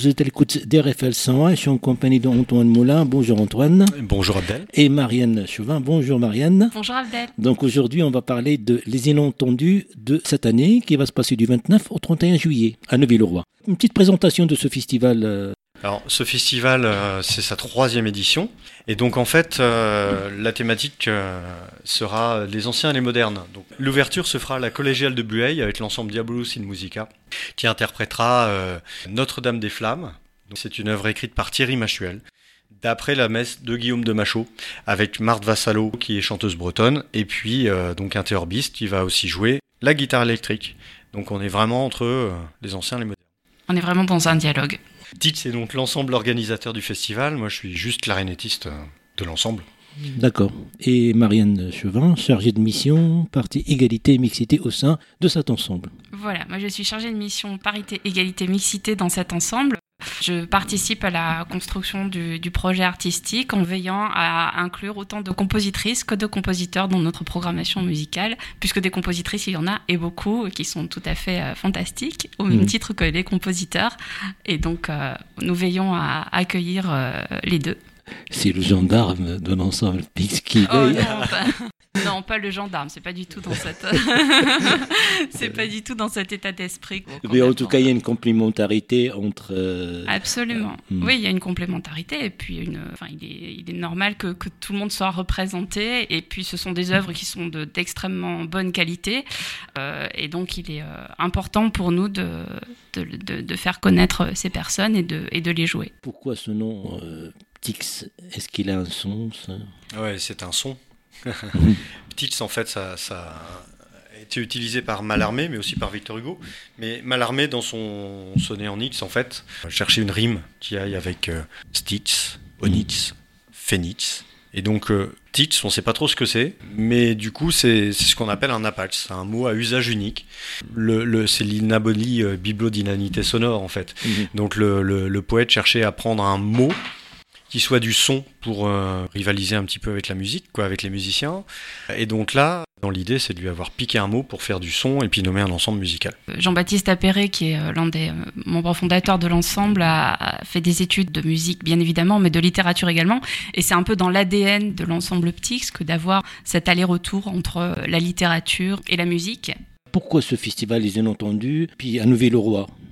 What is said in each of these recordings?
Vous êtes à l'écoute d'RFL 101. Je suis en compagnie d'Antoine Moulin. Bonjour Antoine. Bonjour Abdel. Et Marianne Chauvin. Bonjour Marianne. Bonjour Abdel. Donc aujourd'hui, on va parler de Les Inentendus de cette année qui va se passer du 29 au 31 juillet à Neuville-le-Roi. Une petite présentation de ce festival. Alors, ce festival, euh, c'est sa troisième édition. Et donc, en fait, euh, la thématique euh, sera les anciens et les modernes. L'ouverture se fera à la collégiale de Bueil avec l'ensemble Diabolus in Musica, qui interprétera Notre-Dame des Flammes. C'est une œuvre écrite par Thierry Machuel, d'après la messe de Guillaume de Machaut, avec Marthe Vassalo, qui est chanteuse bretonne, et puis donc un théorbiste qui va aussi jouer la guitare électrique. Donc, on est vraiment entre les anciens et les modernes. On est vraiment dans un dialogue. TIT, c'est donc l'ensemble organisateur du festival. Moi, je suis juste clarinettiste euh, de l'ensemble. D'accord. Et Marianne Chauvin, chargée de mission, partie égalité et mixité au sein de cet ensemble. Voilà, moi je suis chargée de mission parité, égalité, mixité dans cet ensemble. Je participe à la construction du, du projet artistique en veillant à inclure autant de compositrices que de compositeurs dans notre programmation musicale, puisque des compositrices, il y en a et beaucoup qui sont tout à fait euh, fantastiques, au même Mhm. titre que les compositeurs. Et donc, euh, nous veillons à accueillir euh, les deux. C'est le gendarme de l'ensemble Pix qui Oh. non, pas, le gendarme, c'est pas du tout dans cette, c'est pas du tout dans cet état d'esprit. Mais en tout cas, il y a une complémentarité entre. euh, Absolument. Mm. Oui, il y a une complémentarité et puis une, enfin, il est, il est normal que, que tout le monde soit représenté et puis ce sont des œuvres qui sont de- d'extrêmement bonne qualité euh, et donc il est euh, important pour nous de, de, de- de faire connaître ces personnes et de, et de les jouer. Pourquoi ce nom euh, Pix Est-ce qu'il a un sens Ouais, c'est un son. Tits, en fait, ça, ça a été utilisé par Mallarmé, mais aussi par Victor Hugo. Mais Mallarmé, dans son sonnet en Nitz, en fait, cherchait une rime qui aille avec euh, Stitz, Onitz, Phénix. Et donc, euh, on sait pas trop ce que c'est, mais du coup, c'est ce qu'on appelle un apache. C'est un mot à usage unique. Le, le- c'est l'inabolie euh, bibliodynamité sonore, en fait. Mhm. Donc le, le- le poète cherchait à prendre un mot qui soit du son pour euh, rivaliser un petit peu avec la musique, quoi, avec les musiciens. Et donc là, dans l'idée, c'est de lui avoir piqué un mot pour faire du son et puis nommer un ensemble musical. Jean-Baptiste Appéré, qui est euh, l'un des euh, membres fondateurs de l'ensemble, a fait des études de musique, bien évidemment, mais de littérature également. Et c'est un peu dans l'ADN de l'ensemble Ptix que d'avoir cet aller-retour entre la littérature et la musique. Pourquoi ce festival Les Inentendus Puis à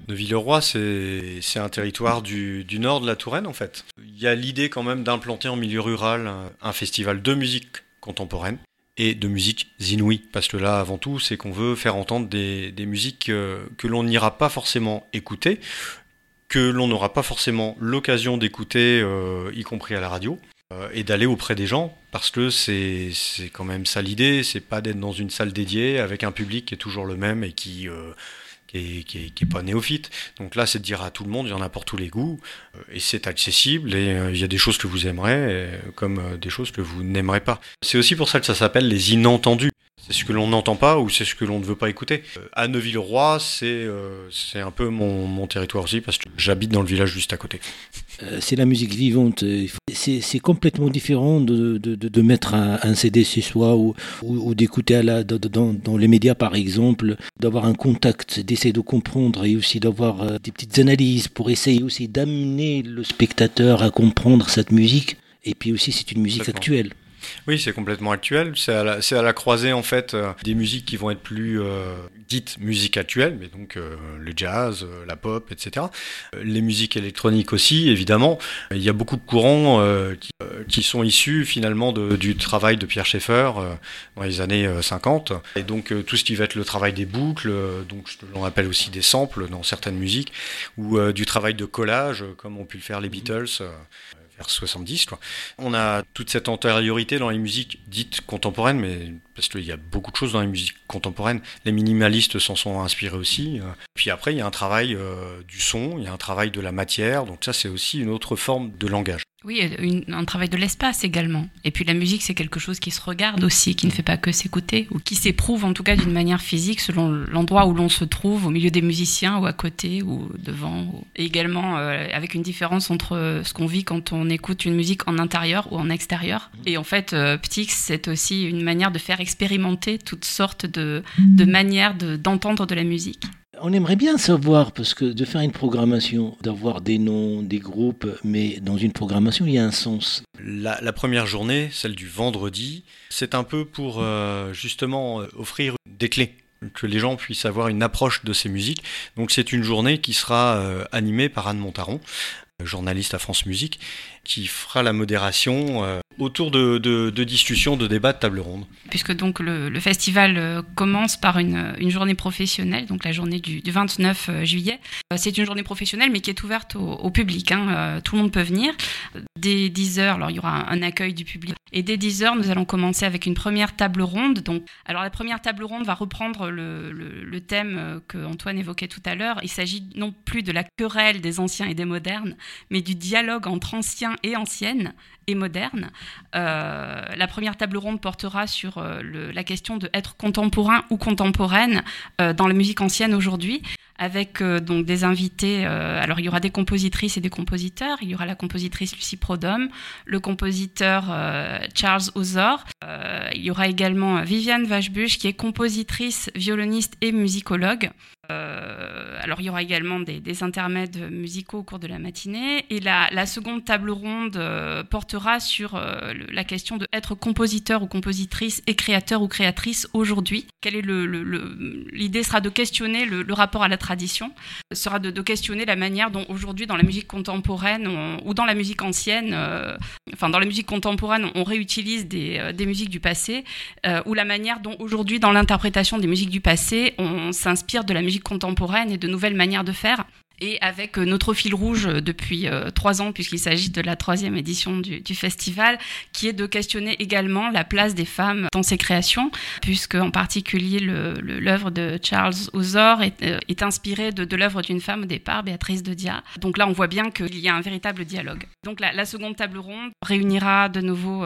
Neuville-le-Roi c'est un territoire du, nord de la Touraine, en fait. Il y a l'idée quand même d'implanter en milieu rural un, un festival de musique contemporaine et de musique inouïe. Parce que là, avant tout, c'est qu'on veut faire entendre des, musiques euh, que l'on n'ira pas forcément écouter, que l'on n'aura pas forcément l'occasion d'écouter, euh, y compris à la radio, euh, et d'aller auprès des gens, parce que c'est quand même ça l'idée, c'est pas d'être dans une salle dédiée avec un public qui est toujours le même et qui... euh, qui est, qui, est, pas néophyte. Donc là, c'est de dire à tout le monde, il y en a pour tous les goûts, euh, et c'est accessible, et euh, il y a des choses que vous aimerez, euh, comme des choses que vous n'aimerez pas. C'est aussi pour ça que ça s'appelle les inentendus. C'est ce que l'on n'entend pas ou c'est ce que l'on ne veut pas écouter. Euh, à Neuville-Roi, c'est euh, c'est un peu mon, mon territoire aussi, parce que j'habite dans le village juste à côté. Euh, c'est la musique vivante. Euh, C'est complètement différent de, de, de- de mettre un, un CD chez soi ou, ou, ou d'écouter dans, dans- les médias, par exemple, d'avoir un contact, d'essayer de comprendre et aussi d'avoir euh, des petites analyses pour essayer aussi d'amener le spectateur à comprendre cette musique. Et puis aussi, c'est une musique actuelle. Oui, c'est complètement actuel. C'est à, la- croisée en fait euh, des musiques qui vont être plus euh, dites musique actuelle, mais donc euh, le jazz, la pop, etc. Les musiques électroniques aussi, évidemment. Il y a beaucoup de courants qui, sont issus finalement du travail de Pierre Schaeffer dans les années euh, 50. Et donc tout ce qui va être le travail des boucles, donc l'on appelle aussi des samples dans certaines musiques, ou du travail de collage, comme ont pu le faire les Beatles. Vers 70 quoi. On a toute cette antériorité dans les musiques dites contemporaines, mais parce qu'il y a beaucoup de choses dans les musiques contemporaines. Les minimalistes s'en sont inspirés aussi. euh. Puis après, il y a un travail euh, du son, il y a un travail de la matière, donc ça c'est aussi une autre forme de langage. Oui, une- un travail de l'espace également. Et puis la musique, c'est quelque chose qui se regarde aussi, qui ne fait pas que s'écouter, ou qui s'éprouve en tout cas d'une manière physique selon l'endroit où l'on se trouve, au milieu des musiciens, ou à côté, ou devant. ou- Et également euh, avec une différence entre ce qu'on vit quand on écoute une musique en intérieur ou en extérieur. Et en fait, euh, Ptix, c'est aussi une manière de faire expérimenter toutes sortes de, de manières de- d'entendre de la musique. On aimerait bien savoir, parce que de faire une programmation, d'avoir des noms, des groupes, mais dans une programmation, il y a un sens. La, première journée, celle du vendredi, c'est un peu pour euh, justement euh, offrir des clés que les gens puissent avoir une approche de ces musiques. Donc c'est une journée qui sera euh, animée par Anne Montaron, journaliste à France Musique, qui fera la modération euh, autour de, discussions, de débats, de table ronde. Puisque donc le, festival euh, commence par une, une, journée professionnelle, donc la journée du, 29 euh, juillet. C'est une journée professionnelle, mais qui est ouverte au, public. Hein. Tout le monde peut venir. Dès 10 heures, alors il y aura un, accueil du public. Et dès 10 heures, nous allons commencer avec une première table ronde. Donc, alors la première table ronde va reprendre le, le thème que Antoine évoquait tout à l'heure. Il s'agit non plus de la querelle des anciens et des modernes, mais du dialogue entre anciens et ancienne et moderne. Euh, la première table ronde portera sur euh, la question de être contemporain ou contemporaine euh, dans la musique ancienne aujourd'hui avec donc des invités. alors il y aura des compositrices et des compositeurs. Il y aura la compositrice Lucie Prodhomme, le compositeur Charles Ozor. il y aura également Viviane Vachebuch qui est compositrice, violoniste et musicologue. Euh, alors il y aura également des, intermèdes musicaux au cours de la matinée. Et la, seconde table ronde euh, portera sur euh, la question de être compositeur ou compositrice et créateur ou créatrice aujourd'hui. L'idée sera de questionner le, rapport à la tradition, sera de, questionner la manière dont aujourd'hui dans la musique contemporaine ou dans la musique ancienne, enfin dans la musique contemporaine on réutilise des musiques du passé, ou la manière dont aujourd'hui dans l'interprétation des musiques du passé on s'inspire de la musique contemporaine et de nouvelles manières de faire et avec euh, notre fil rouge euh, depuis euh, trois ans, puisqu'il s'agit de la troisième édition du, festival, qui est de questionner également la place des femmes dans ces créations, puisque en particulier l'œuvre de Charles Ozor est, inspirée de, l'œuvre d'une femme au départ, Béatrice de Dia. Donc là, on voit bien qu'il y a un véritable dialogue. Donc la, seconde table ronde réunira de nouveau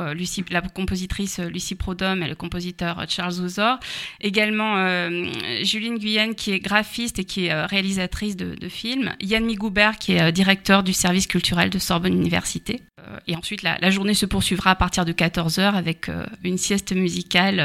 la compositrice Lucie Prodhomme et le compositeur Charles Ozor, également Juline Guyenne qui est graphiste et qui est réalisatrice de films Yann Migoubert, qui est euh, directeur du service culturel de Sorbonne Université. Euh, et ensuite, la, journée se poursuivra à partir de 14h avec euh, une sieste musicale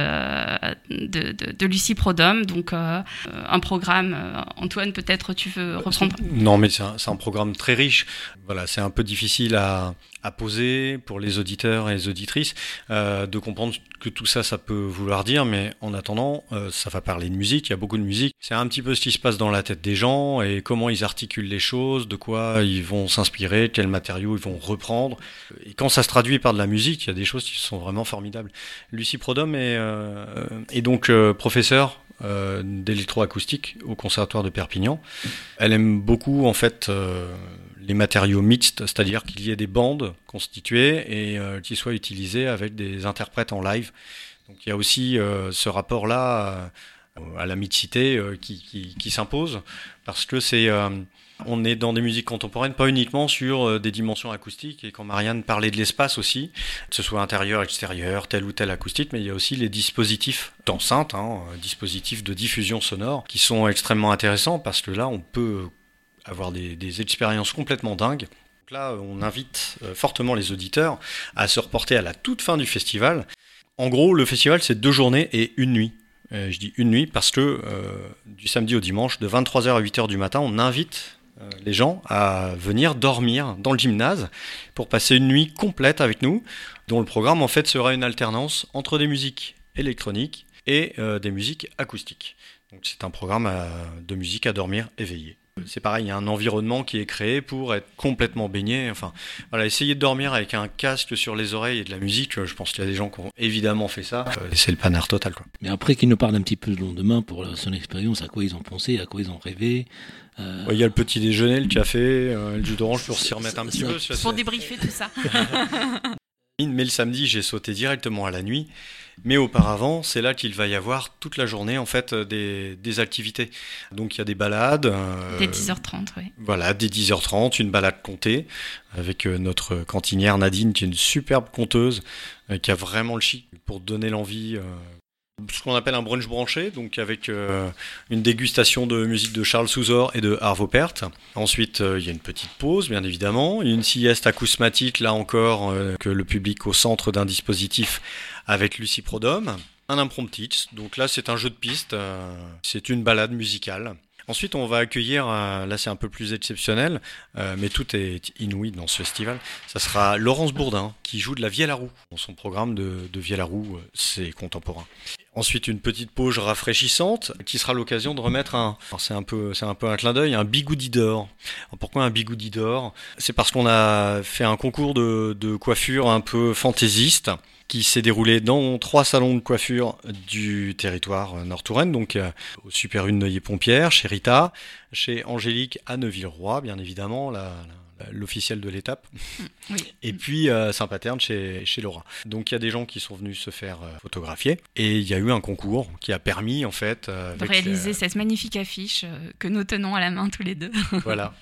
de, Lucie Prodhomme. Donc, un programme. Antoine, peut-être tu veux reprendre? Non, mais c'est un, programme très riche. Voilà, c'est un peu difficile à, à poser pour les auditeurs et les auditrices de comprendre que tout ça, ça peut vouloir dire, mais en attendant, ça va parler de musique, il y a beaucoup de musique. C'est un petit peu ce qui se passe dans la tête des gens et comment ils articulent les choses, de quoi ils vont s'inspirer, quels matériaux ils vont reprendre. Et quand ça se traduit par de la musique, il y a des choses qui sont vraiment formidables. Lucie Prodhomme est, euh, est donc euh, professeure euh, d'électroacoustique au conservatoire de Perpignan. Elle aime beaucoup en fait les matériaux mixtes, c'est-à-dire qu'il y ait des bandes constituées et qui soient utilisées avec des interprètes en live. Donc il y a aussi ce rapport-là à la mixité qui, qui s'impose parce que c'est on est dans des musiques contemporaines, pas uniquement sur euh, des dimensions acoustiques, et quand Marianne parlait de l'espace aussi, que ce soit intérieur, extérieur, tel ou tel acoustique, mais il y a aussi les dispositifs d'enceinte, hein, euh, dispositifs de diffusion sonore, qui sont extrêmement intéressants, parce que là, on peut avoir des, expériences complètement dingues. Là, on invite euh, fortement les auditeurs à se reporter à la toute fin du festival. En gros, le festival, c'est deux journées et une nuit. je dis une nuit parce que du samedi au dimanche, de 23h à 8h du matin, on invite euh, les gens à venir dormir dans le gymnase pour passer une nuit complète avec nous, dont le programme en fait sera une alternance entre des musiques électroniques et euh, des musiques acoustiques. Donc c'est un programme euh, de musique à dormir éveillé. C'est pareil, il y a un environnement qui est créé pour être complètement baigné. Enfin, voilà, essayer de dormir avec un casque sur les oreilles et de la musique, je pense qu'il y a des gens qui ont évidemment fait ça. c'est le panard total. Quoi. Mais après, qu'ils nous parlent un petit peu le lendemain pour son expérience, à quoi ils ont pensé, à quoi ils ont rêvé, euh, il y a le petit déjeuner, le café, euh, le jus d'orange pour s'y remettre un petit peu. Pour débriefer tout ça. Mais le samedi, j'ai sauté directement à la nuit. Mais auparavant, c'est là qu'il va y avoir toute la journée en fait des, activités. Donc il y a des balades. Euh, dès 10h30, oui. Voilà, dès 10h30, une balade comptée avec notre cantinière Nadine, qui est une superbe conteuse, qui a vraiment le chic pour donner l'envie ce qu'on appelle un brunch branché, donc avec euh, une dégustation de musique de Charles Souzor et de Arvo Pärt. Ensuite, euh, il y a une petite pause, bien évidemment, une sieste acousmatique, là encore, euh, que le public au centre d'un dispositif avec Lucie Prodhomme. Un impromptu, donc là c'est un jeu de piste, c'est une balade musicale Ensuite, on va accueillir, là c'est un peu plus exceptionnel, mais tout est inouï dans ce festival. Ça sera Laurence Bourdin qui joue de la vielle à roue. Son programme de, de vielle à roue, c'est contemporain. Ensuite, une petite pause rafraîchissante qui sera l'occasion de remettre un. C'est un peu, un peu un clin d'œil, un bigoudi d'or. Pourquoi un bigoudi d'or? C'est parce qu'on a fait un concours de, coiffure un peu fantaisiste qui s'est déroulé dans trois salons de coiffure du territoire Nord-Touraine, donc euh, au Super Une Neuilly-Pompière, chez Rita, chez Angélique à Neuville-Roi, bien évidemment, l'officiel de l'étape. Et puis euh, Saint-Paterne chez, chez Laura. Donc il y a des gens qui sont venus se faire euh, photographier et il y a eu un concours qui a permis en fait euh, de réaliser cette magnifique affiche que nous tenons à la main tous les deux. voilà.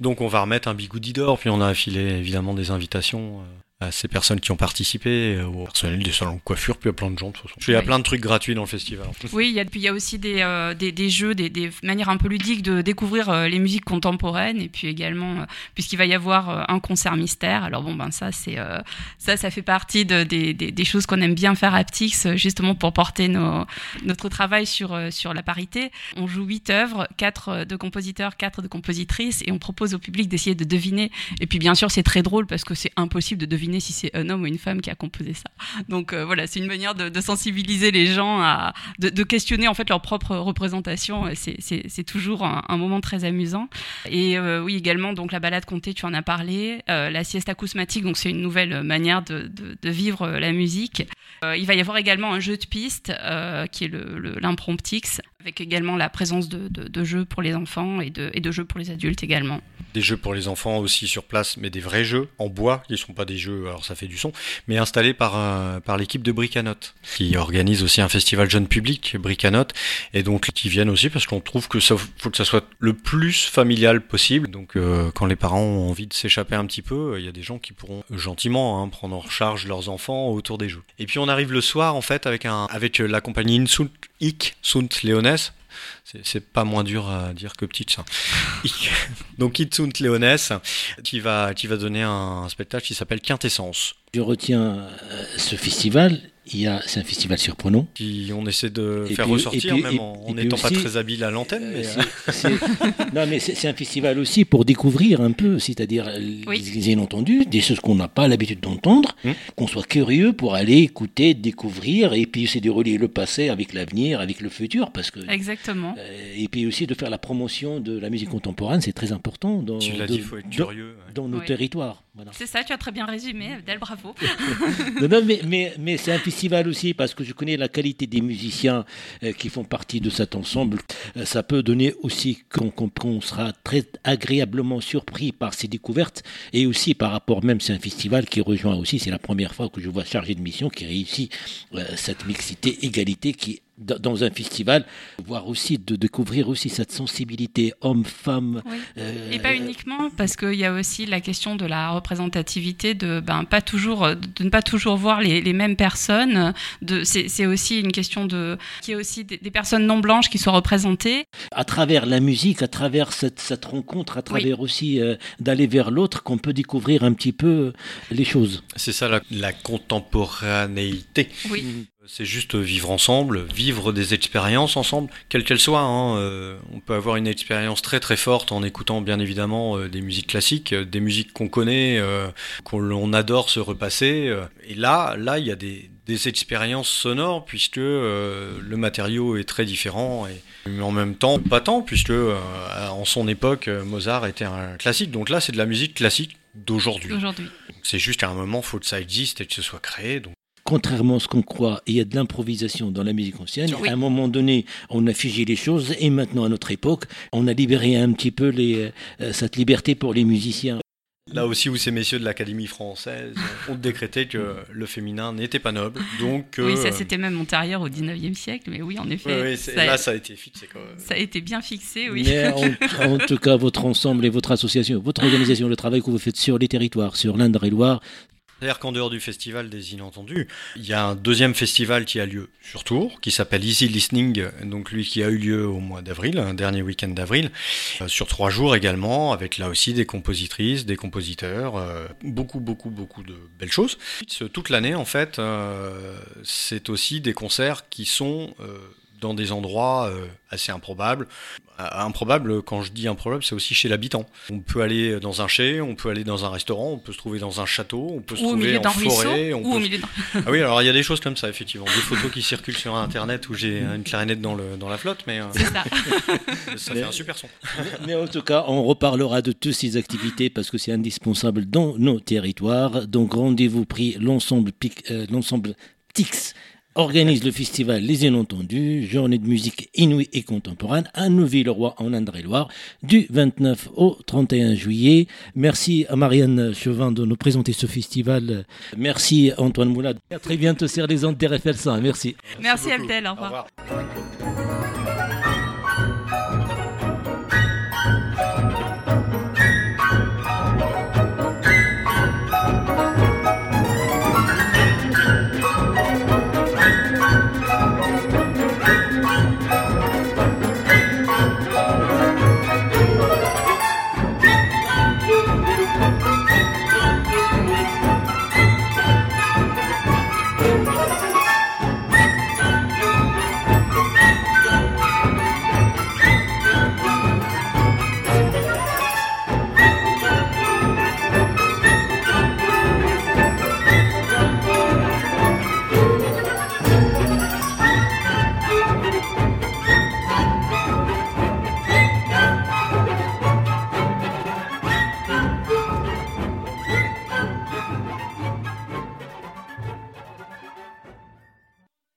Donc on va remettre un bigoudi d'or puis on a affilé évidemment des invitations à ces personnes qui ont participé, euh, au personnel des salons de coiffure, puis à plein de gens de toute façon. Il y a plein de trucs gratuits dans le festival. Oui, il y a, puis il y a aussi des, euh, des, des, jeux, des, des, manières un peu ludiques de découvrir euh, les musiques contemporaines, et puis également, puisqu'il va y avoir un concert mystère. Alors bon, ben ça, c'est ça, ça fait partie de, des, des, choses qu'on aime bien faire à Ptix, justement pour porter nos, notre travail sur, sur la parité. On joue huit œuvres, quatre de compositeurs, quatre de compositrices, et on propose au public d'essayer de deviner. Et puis bien sûr, c'est très drôle parce que c'est impossible de deviner si c'est un homme ou une femme qui a composé ça. Donc euh, voilà, c'est une manière de, sensibiliser les gens à de, questionner en fait leur propre représentation. C'est toujours un, moment très amusant. Et euh, oui, également donc la balade comptée, tu en as parlé, euh, la sieste acousmatique, donc c'est une nouvelle manière de, vivre la musique. il va y avoir également un jeu de piste qui est l'impromptix, avec également la présence de, jeux pour les enfants et de, jeux pour les adultes également. Des jeux pour les enfants aussi sur place, mais des vrais jeux en bois, qui ne sont pas des jeux alors ça fait du son, mais installé par, euh, l'équipe de Bricanote, qui organise aussi un festival jeune public, Bricanote, et donc qui viennent aussi parce qu'on trouve que ça faut que ça soit le plus familial possible. Donc euh, quand les parents ont envie de s'échapper un petit peu, il y a des gens qui pourront gentiment hein, prendre en charge leurs enfants autour des jeux. Et puis on arrive le soir en fait avec avec la compagnie Insunt Ik Sunt Leones c'est pas moins dur à dire que petit. Donc Itzunt Léonès qui va, qui va donner un spectacle qui s'appelle Quintessence. Je retiens euh, ce festival c'est un festival surprenant. Qui on essaie de faire ressortir, même en n'étant pas très habile à l'antenne. Euh, euh. non, mais c'est un festival aussi pour découvrir un peu, c'est-à-dire les inentendus, des choses qu'on n'a pas l'habitude d'entendre, hum. qu'on soit curieux pour aller écouter, découvrir, et puis c'est de relier le passé avec l'avenir, avec le futur, parce que. Exactement. Euh, et puis aussi de faire la promotion de la musique contemporaine, c'est très important dans, tu dit, faut être curieux, dans, nos territoires. C'est ça, tu as très bien résumé, Del, bravo. non, mais, mais, mais c'est un festival aussi parce que je connais la qualité des musiciens euh, qui font partie de cet ensemble. Euh, ça peut donner aussi qu'on sera très agréablement surpris par ces découvertes et aussi par rapport même, c'est un festival qui rejoint aussi, c'est la première fois que je vois chargé de mission qui réussit euh, cette mixité, égalité qui dans un festival, voir aussi, de découvrir aussi cette sensibilité homme-femme. Euh, et pas uniquement, parce qu'il y a aussi la question de la représentativité, de, ben, pas toujours, de ne pas toujours voir les, les mêmes personnes. C'est aussi une question de qu'il y ait aussi des, personnes non blanches qui soient représentées. À travers la musique, à travers cette, cette rencontre, à travers aussi euh, d'aller vers l'autre, qu'on peut découvrir un petit peu les choses. C'est ça la, la contemporanéité. Oui. C'est juste vivre ensemble, vivre des expériences ensemble, quelles qu'elles soient. Hein. Euh, on peut avoir une expérience très très forte en écoutant bien évidemment euh, des musiques classiques, euh, des musiques qu'on connaît, qu'on adore se repasser. Et là, là, il y a des, des expériences sonores puisque le matériau est très différent et en même temps pas tant puisque en son époque Mozart était un classique. Donc là, c'est de la musique classique d'aujourd'hui. C'est juste qu'à un moment, faut que ça existe et que ce soit créé. Donc contrairement à ce qu'on croit, il y a de l'improvisation dans la musique ancienne. À un moment donné, on a figé les choses et maintenant, à notre époque, on a libéré un petit peu les, euh, cette liberté pour les musiciens. Là aussi où ces messieurs de l'Académie française ont décrété que le féminin n'était pas noble. Donc, oui, ça euh, c'était même antérieur au 19e siècle, mais oui, en effet. ça là, ça a été fixé. Quand Ça a été bien fixé, oui. Mais en, en, tout cas, votre ensemble et votre association, votre organisation, le travail que vous faites sur les territoires, sur l'Indre-et-Loire, c'est-à-dire qu'en dehors du festival des Inentendus, il y a un deuxième festival qui a lieu sur Tours, qui s'appelle Easy Listening, donc lui qui a eu lieu au mois d'avril, un dernier week-end d'avril, euh, sur trois jours également, avec là aussi des compositrices, des compositeurs, euh, beaucoup, beaucoup, beaucoup de belles choses. Toute l'année, en fait, euh, c'est aussi des concerts qui sont dans des endroits assez improbables. Improbable, quand je dis improbable, c'est aussi chez l'habitant. On peut aller dans un chai, on peut aller dans un restaurant, on peut se trouver dans un château, on peut se trouver en forêt. On ou au milieu ah oui, alors il y a des choses comme ça, effectivement. Des photos qui circulent sur Internet où j'ai une clarinette dans, le, dans la flotte, mais euh, ça, ça fait un super son. Mais, en tout cas, on reparlera de toutes ces activités parce que c'est indispensable dans nos territoires. Donc rendez-vous pris l'ensemble euh, l'ensemble TIX organise le festival Les Inentendus, journée de musique inouïe et contemporaine à Neuville-le-Roi en Indre-et-Loire du 29 au 31 juillet. Merci à Marianne Chauvin de nous présenter ce festival. Merci Antoine Moulade. À très bientôt sur les ondes d'RFL 100. Merci. Merci, Merci Abdel. Au revoir. Au revoir.